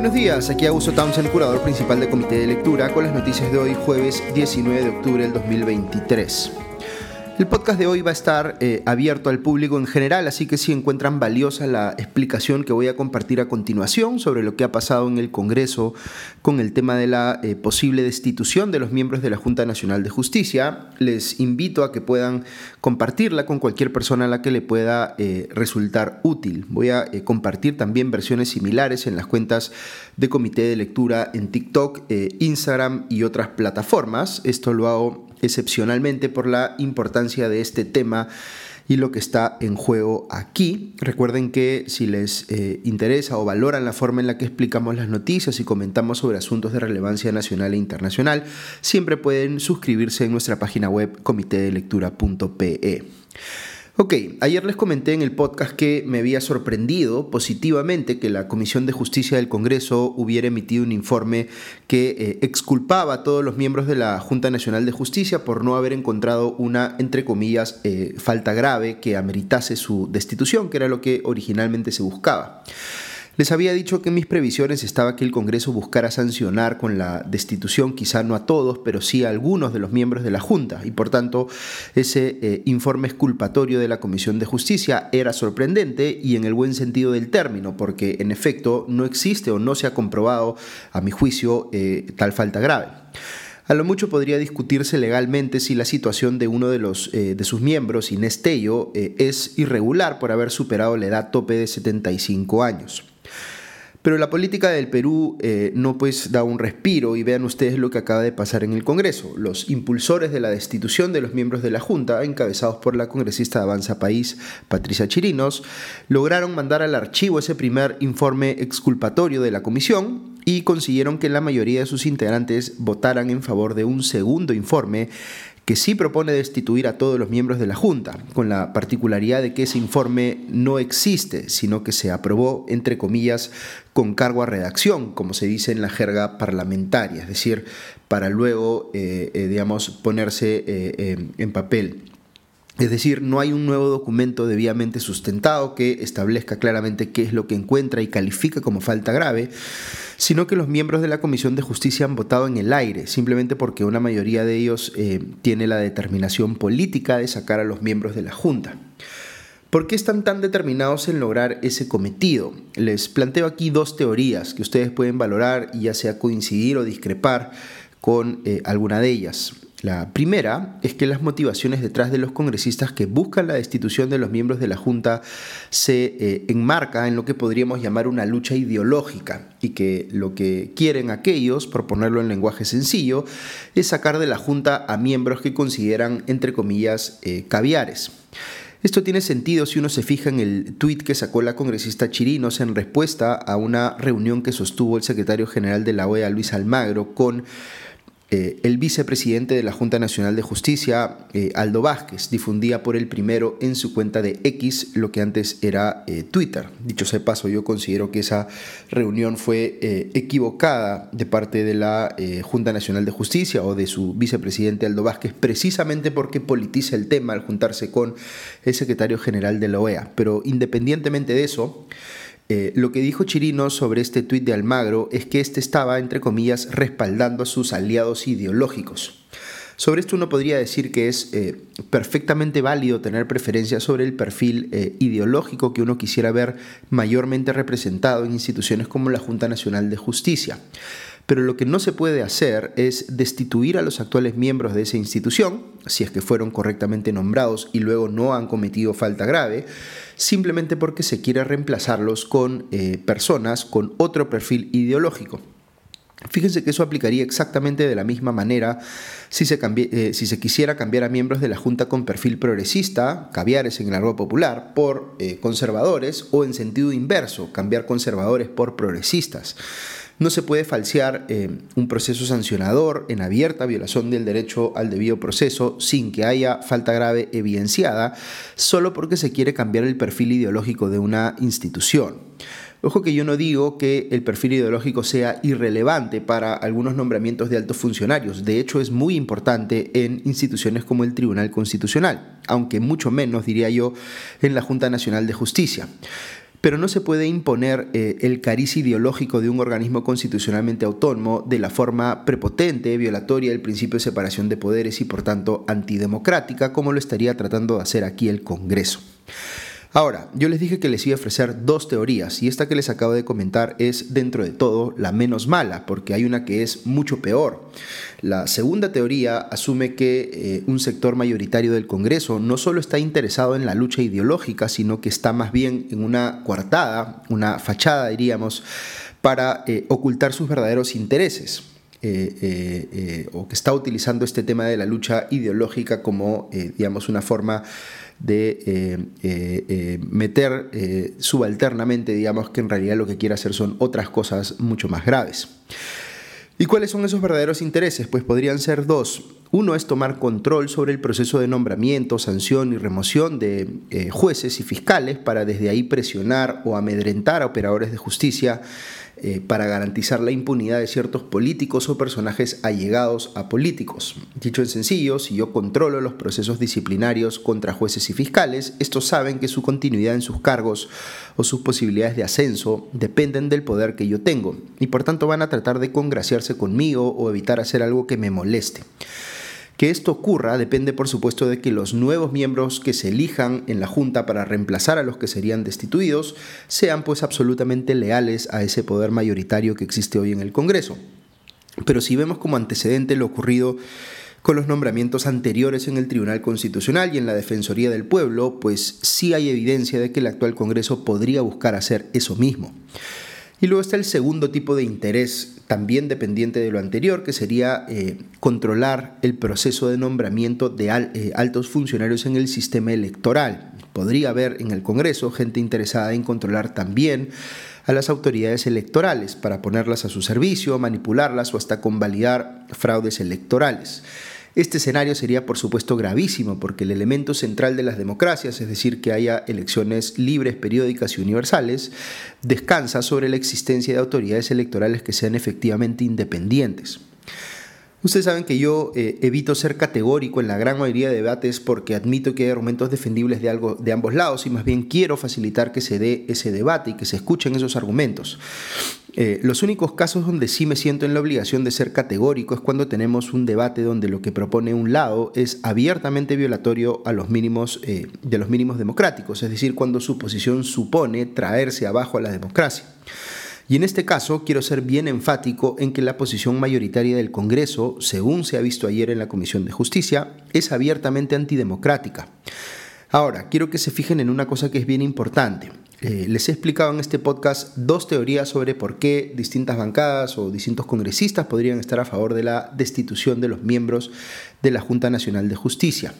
Buenos días, aquí Augusto Townsend, curador principal del Comité de Lectura, con las noticias de hoy, jueves 19 de octubre del 2023. El podcast de hoy va a estar eh, abierto al público en general, así que si encuentran valiosa la explicación que voy a compartir a continuación sobre lo que ha pasado en el Congreso con el tema de la eh, posible destitución de los miembros de la Junta Nacional de Justicia, les invito a que puedan compartirla con cualquier persona a la que le pueda eh, resultar útil. Voy a compartir también versiones similares en las cuentas de comité de lectura en TikTok, Instagram y otras plataformas. Esto lo hago excepcionalmente por la importancia de este tema y lo que está en juego aquí. Recuerden que si les eh, interesa o valoran la forma en la que explicamos las noticias y comentamos sobre asuntos de relevancia nacional e internacional, siempre pueden suscribirse en nuestra página web comitedelectura.pe. Ok, ayer les comenté en el podcast que me había sorprendido positivamente que la Comisión de Justicia del Congreso hubiera emitido un informe que eh, exculpaba a todos los miembros de la Junta Nacional de Justicia por no haber encontrado una, entre comillas, eh, falta grave que ameritase su destitución, que era lo que originalmente se buscaba. Les había dicho que mis previsiones estaba que el Congreso buscara sancionar con la destitución, quizá no a todos, pero sí a algunos de los miembros de la Junta, y por tanto ese eh, informe exculpatorio de la Comisión de Justicia era sorprendente y en el buen sentido del término, porque en efecto no existe o no se ha comprobado, a mi juicio, eh, tal falta grave. A lo mucho podría discutirse legalmente si la situación de uno de, los, eh, de sus miembros, Inés Tello, es irregular por haber superado la edad tope de 75 años. Pero la política del Perú eh, no pues da un respiro y vean ustedes lo que acaba de pasar en el Congreso. Los impulsores de la destitución de los miembros de la Junta, encabezados por la congresista de Avanza País, Patricia Chirinos, lograron mandar al archivo ese primer informe exculpatorio de la comisión y consiguieron que la mayoría de sus integrantes votaran en favor de un segundo informe que sí propone destituir a todos los miembros de la Junta, con la particularidad de que ese informe no existe, sino que se aprobó, entre comillas, con cargo a redacción, como se dice en la jerga parlamentaria, es decir, para luego, eh, eh, digamos, ponerse eh, en papel. Es decir, no hay un nuevo documento debidamente sustentado que establezca claramente qué es lo que encuentra y califica como falta grave, sino que los miembros de la Comisión de Justicia han votado en el aire, simplemente porque una mayoría de ellos eh, tiene la determinación política de sacar a los miembros de la Junta. ¿Por qué están tan determinados en lograr ese cometido? Les planteo aquí dos teorías que ustedes pueden valorar y ya sea coincidir o discrepar con eh, alguna de ellas. La primera es que las motivaciones detrás de los congresistas que buscan la destitución de los miembros de la Junta se eh, enmarca en lo que podríamos llamar una lucha ideológica y que lo que quieren aquellos, por ponerlo en lenguaje sencillo, es sacar de la Junta a miembros que consideran, entre comillas, eh, caviares. Esto tiene sentido si uno se fija en el tuit que sacó la congresista Chirinos en respuesta a una reunión que sostuvo el secretario general de la OEA, Luis Almagro, con eh, el vicepresidente de la Junta Nacional de Justicia, eh, Aldo Vázquez, difundía por el primero en su cuenta de X lo que antes era eh, Twitter. Dicho sea paso, yo considero que esa reunión fue equivocada de parte de la Junta Nacional de Justicia o de su vicepresidente Aldo Vázquez, precisamente porque politiza el tema al juntarse con el secretario general de la OEA. Pero independientemente de eso, eh, lo que dijo Chirino sobre este tuit de Almagro es que este estaba, entre comillas, respaldando a sus aliados ideológicos. Sobre esto uno podría decir que es eh, perfectamente válido tener preferencia sobre el perfil eh, ideológico que uno quisiera ver mayormente representado en instituciones como la Junta Nacional de Justicia. Pero lo que no se puede hacer es destituir a los actuales miembros de esa institución, si es que fueron correctamente nombrados y luego no han cometido falta grave, simplemente porque se quiere reemplazarlos con eh, personas con otro perfil ideológico. Fíjense que eso aplicaría exactamente de la misma manera si se, eh, si se, quisiera cambiar a miembros de la Junta con perfil progresista, caviares en el argot popular, por eh, conservadores o en sentido inverso, cambiar conservadores por progresistas. No se puede falsear eh, un proceso sancionador en abierta violación del derecho al debido proceso sin que haya falta grave evidenciada, solo porque se quiere cambiar el perfil ideológico de una institución. Ojo que yo no digo que el perfil ideológico sea irrelevante para algunos nombramientos de altos funcionarios. De hecho, es muy importante en instituciones como el Tribunal Constitucional, aunque mucho menos, diría yo, en la Junta Nacional de Justicia. Pero no se puede imponer eh, el cariz ideológico de un organismo constitucionalmente autónomo de la forma prepotente, violatoria del principio de separación de poderes y por tanto antidemocrática, como lo estaría tratando de hacer aquí el Congreso. Ahora, yo les dije que les iba a ofrecer dos teorías y esta que les acabo de comentar es dentro de todo la menos mala, porque hay una que es mucho peor. La segunda teoría asume que eh, un sector mayoritario del Congreso no solo está interesado en la lucha ideológica, sino que está más bien en una coartada, una fachada, diríamos, para eh, ocultar sus verdaderos intereses. Eh, o que está utilizando este tema de la lucha ideológica como, digamos, una forma de eh, eh, eh, meter subalternamente, digamos, que en realidad lo que quiere hacer son otras cosas mucho más graves. ¿Y cuáles son esos verdaderos intereses? Pues podrían ser dos. Uno es tomar control sobre el proceso de nombramiento, sanción y remoción de jueces y fiscales para desde ahí presionar o amedrentar a operadores de justicia eh, para garantizar la impunidad de ciertos políticos o personajes allegados a políticos. Dicho en sencillo, si yo controlo los procesos disciplinarios contra jueces y fiscales, estos saben que su continuidad en sus cargos o sus posibilidades de ascenso dependen del poder que yo tengo y por tanto van a tratar de congraciarse conmigo o evitar hacer algo que me moleste. Que esto ocurra depende, por supuesto, de que los nuevos miembros que se elijan en la Junta para reemplazar a los que serían destituidos sean pues absolutamente leales a ese poder mayoritario que existe hoy en el Congreso. Pero si vemos como antecedente lo ocurrido con los nombramientos anteriores en el Tribunal Constitucional y en la Defensoría del Pueblo, pues sí hay evidencia de que el actual Congreso podría buscar hacer eso mismo. Y luego está el segundo tipo de interés, también dependiente de lo anterior, que sería eh, controlar el proceso de nombramiento de eh, altos funcionarios en el sistema electoral. Podría haber en el Congreso gente interesada en controlar también a las autoridades electorales para ponerlas a su servicio, manipularlas o hasta convalidar fraudes electorales. Este escenario sería por supuesto gravísimo porque el elemento central de las democracias, es decir, que haya elecciones libres, periódicas y universales, descansa sobre la existencia de autoridades electorales que sean efectivamente independientes. Ustedes saben que yo eh, evito ser categórico en la gran mayoría de debates porque admito que hay argumentos defendibles de, algo, de ambos lados y más bien quiero facilitar que se dé ese debate y que se escuchen esos argumentos. Eh, los únicos casos donde sí me siento en la obligación de ser categórico es cuando tenemos un debate donde lo que propone un lado es abiertamente violatorio a los mínimos, eh, de los mínimos democráticos, es decir, cuando su posición supone traerse abajo a la democracia. Y en este caso quiero ser bien enfático en que la posición mayoritaria del Congreso, según se ha visto ayer en la Comisión de Justicia, es abiertamente antidemocrática. Ahora, quiero que se fijen en una cosa que es bien importante. Eh, les he explicado en este podcast dos teorías sobre por qué distintas bancadas o distintos congresistas podrían estar a favor de la destitución de los miembros de la Junta Nacional de Justicia.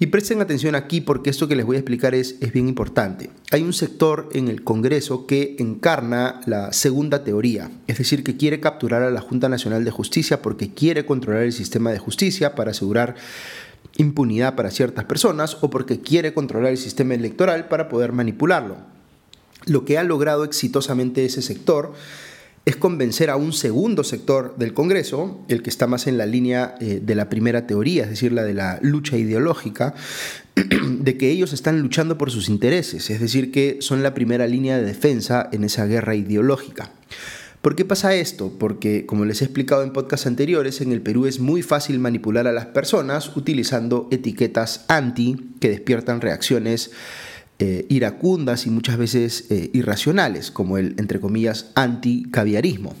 Y presten atención aquí porque esto que les voy a explicar es, es bien importante. Hay un sector en el Congreso que encarna la segunda teoría, es decir, que quiere capturar a la Junta Nacional de Justicia porque quiere controlar el sistema de justicia para asegurar impunidad para ciertas personas o porque quiere controlar el sistema electoral para poder manipularlo. Lo que ha logrado exitosamente ese sector es convencer a un segundo sector del Congreso, el que está más en la línea eh, de la primera teoría, es decir, la de la lucha ideológica, de que ellos están luchando por sus intereses, es decir, que son la primera línea de defensa en esa guerra ideológica. ¿Por qué pasa esto? Porque, como les he explicado en podcasts anteriores, en el Perú es muy fácil manipular a las personas utilizando etiquetas anti que despiertan reacciones eh, iracundas y muchas veces eh, irracionales, como el, entre comillas, anticaviarismo.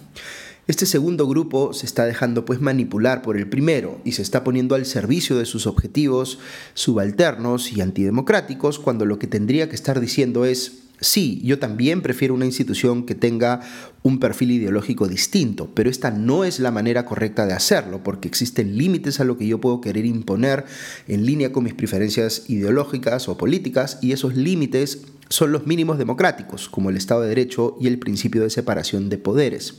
Este segundo grupo se está dejando pues manipular por el primero y se está poniendo al servicio de sus objetivos subalternos y antidemocráticos cuando lo que tendría que estar diciendo es Sí, yo también prefiero una institución que tenga un perfil ideológico distinto, pero esta no es la manera correcta de hacerlo, porque existen límites a lo que yo puedo querer imponer en línea con mis preferencias ideológicas o políticas, y esos límites son los mínimos democráticos, como el Estado de Derecho y el principio de separación de poderes.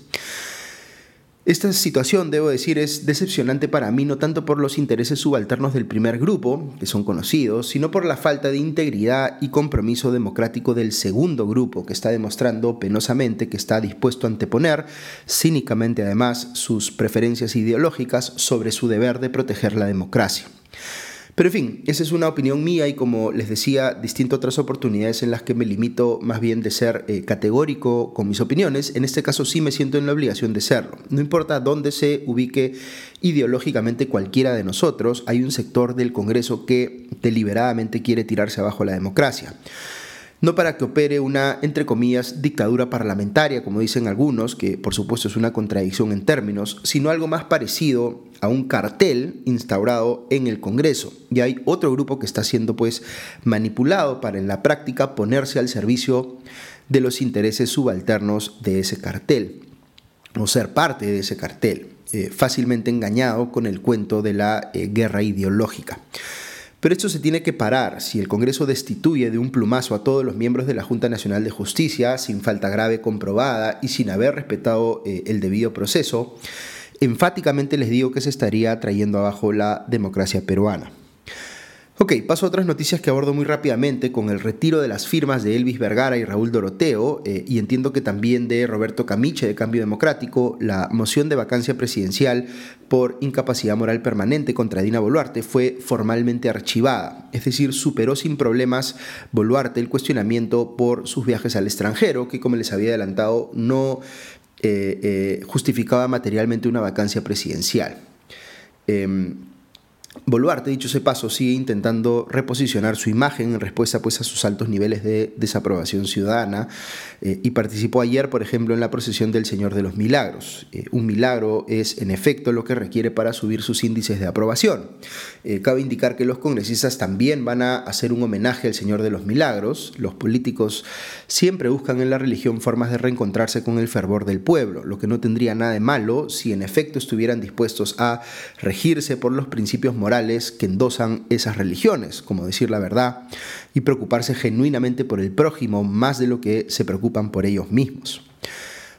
Esta situación, debo decir, es decepcionante para mí no tanto por los intereses subalternos del primer grupo, que son conocidos, sino por la falta de integridad y compromiso democrático del segundo grupo, que está demostrando penosamente que está dispuesto a anteponer, cínicamente además, sus preferencias ideológicas sobre su deber de proteger la democracia. Pero en fin, esa es una opinión mía y como les decía, distinto a otras oportunidades en las que me limito más bien de ser eh, categórico con mis opiniones, en este caso sí me siento en la obligación de serlo. No importa dónde se ubique ideológicamente cualquiera de nosotros, hay un sector del Congreso que deliberadamente quiere tirarse abajo la democracia no para que opere una, entre comillas, dictadura parlamentaria, como dicen algunos, que por supuesto es una contradicción en términos, sino algo más parecido a un cartel instaurado en el Congreso. Y hay otro grupo que está siendo pues manipulado para en la práctica ponerse al servicio de los intereses subalternos de ese cartel, o ser parte de ese cartel, eh, fácilmente engañado con el cuento de la eh, guerra ideológica. Pero esto se tiene que parar si el Congreso destituye de un plumazo a todos los miembros de la Junta Nacional de Justicia sin falta grave comprobada y sin haber respetado eh, el debido proceso. Enfáticamente les digo que se estaría trayendo abajo la democracia peruana. Ok, paso a otras noticias que abordo muy rápidamente con el retiro de las firmas de Elvis Vergara y Raúl Doroteo, eh, y entiendo que también de Roberto Camiche de Cambio Democrático, la moción de vacancia presidencial por incapacidad moral permanente contra Dina Boluarte fue formalmente archivada, es decir, superó sin problemas Boluarte el cuestionamiento por sus viajes al extranjero, que como les había adelantado no eh, eh, justificaba materialmente una vacancia presidencial. Em, Boluarte, dicho ese paso, sigue intentando reposicionar su imagen en respuesta pues, a sus altos niveles de desaprobación ciudadana eh, y participó ayer, por ejemplo, en la procesión del Señor de los Milagros. Eh, un milagro es, en efecto, lo que requiere para subir sus índices de aprobación. Eh, cabe indicar que los congresistas también van a hacer un homenaje al Señor de los Milagros. Los políticos siempre buscan en la religión formas de reencontrarse con el fervor del pueblo, lo que no tendría nada de malo si en efecto estuvieran dispuestos a regirse por los principios morales morales que endosan esas religiones, como decir la verdad, y preocuparse genuinamente por el prójimo más de lo que se preocupan por ellos mismos.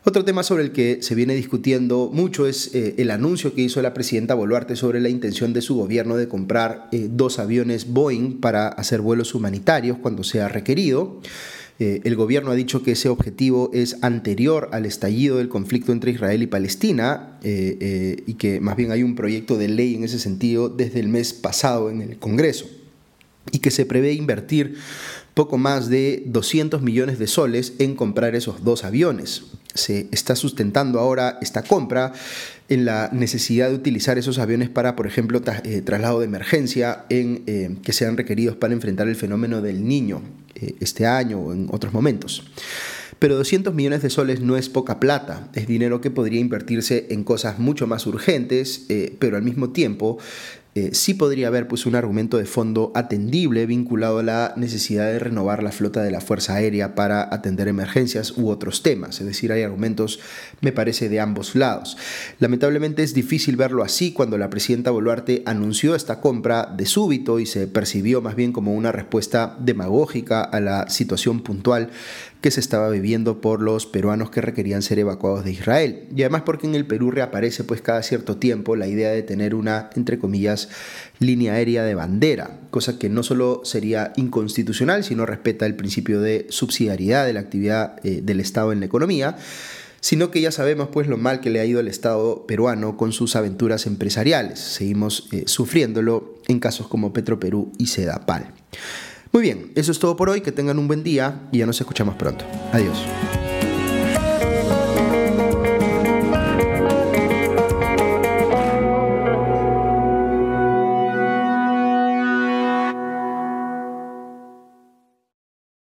Otro tema sobre el que se viene discutiendo mucho es eh, el anuncio que hizo la presidenta Boluarte sobre la intención de su gobierno de comprar eh, dos aviones Boeing para hacer vuelos humanitarios cuando sea requerido. Eh, el gobierno ha dicho que ese objetivo es anterior al estallido del conflicto entre Israel y Palestina eh, eh, y que más bien hay un proyecto de ley en ese sentido desde el mes pasado en el Congreso y que se prevé invertir poco más de 200 millones de soles en comprar esos dos aviones. Se está sustentando ahora esta compra en la necesidad de utilizar esos aviones para, por ejemplo, traslado de emergencia en, que sean requeridos para enfrentar el fenómeno del niño este año o en otros momentos. Pero 200 millones de soles no es poca plata, es dinero que podría invertirse en cosas mucho más urgentes, eh, pero al mismo tiempo eh, sí podría haber pues, un argumento de fondo atendible vinculado a la necesidad de renovar la flota de la Fuerza Aérea para atender emergencias u otros temas. Es decir, hay argumentos, me parece, de ambos lados. Lamentablemente es difícil verlo así cuando la presidenta Boluarte anunció esta compra de súbito y se percibió más bien como una respuesta demagógica a la situación puntual que se estaba viviendo por los peruanos que requerían ser evacuados de Israel. Y además porque en el Perú reaparece pues cada cierto tiempo la idea de tener una, entre comillas, línea aérea de bandera, cosa que no solo sería inconstitucional, sino respeta el principio de subsidiariedad de la actividad eh, del Estado en la economía, sino que ya sabemos pues lo mal que le ha ido al Estado peruano con sus aventuras empresariales. Seguimos eh, sufriéndolo en casos como Petroperú y Sedapal. Muy bien, eso es todo por hoy, que tengan un buen día y ya nos escuchamos pronto. Adiós.